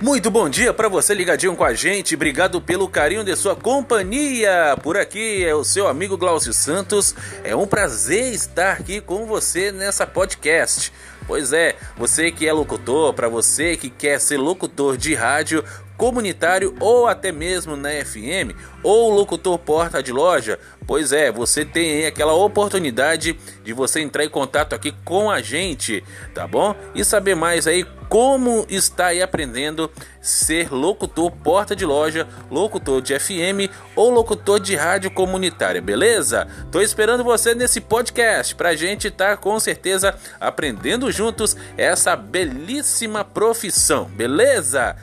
Muito bom dia para você ligadinho com a gente. Obrigado pelo carinho de sua companhia. Por aqui é o seu amigo Glaucio Santos. É um prazer estar aqui com você nessa podcast. Pois é, você que é locutor, para você que quer ser locutor de rádio, comunitário ou até mesmo na FM ou locutor porta de loja, pois é, você tem aquela oportunidade de você entrar em contato aqui com a gente, tá bom? E saber mais aí como está aí aprendendo ser locutor porta de loja, locutor de FM ou locutor de rádio comunitária, beleza? Tô esperando você nesse podcast pra gente estar tá, com certeza aprendendo juntos essa belíssima profissão, beleza?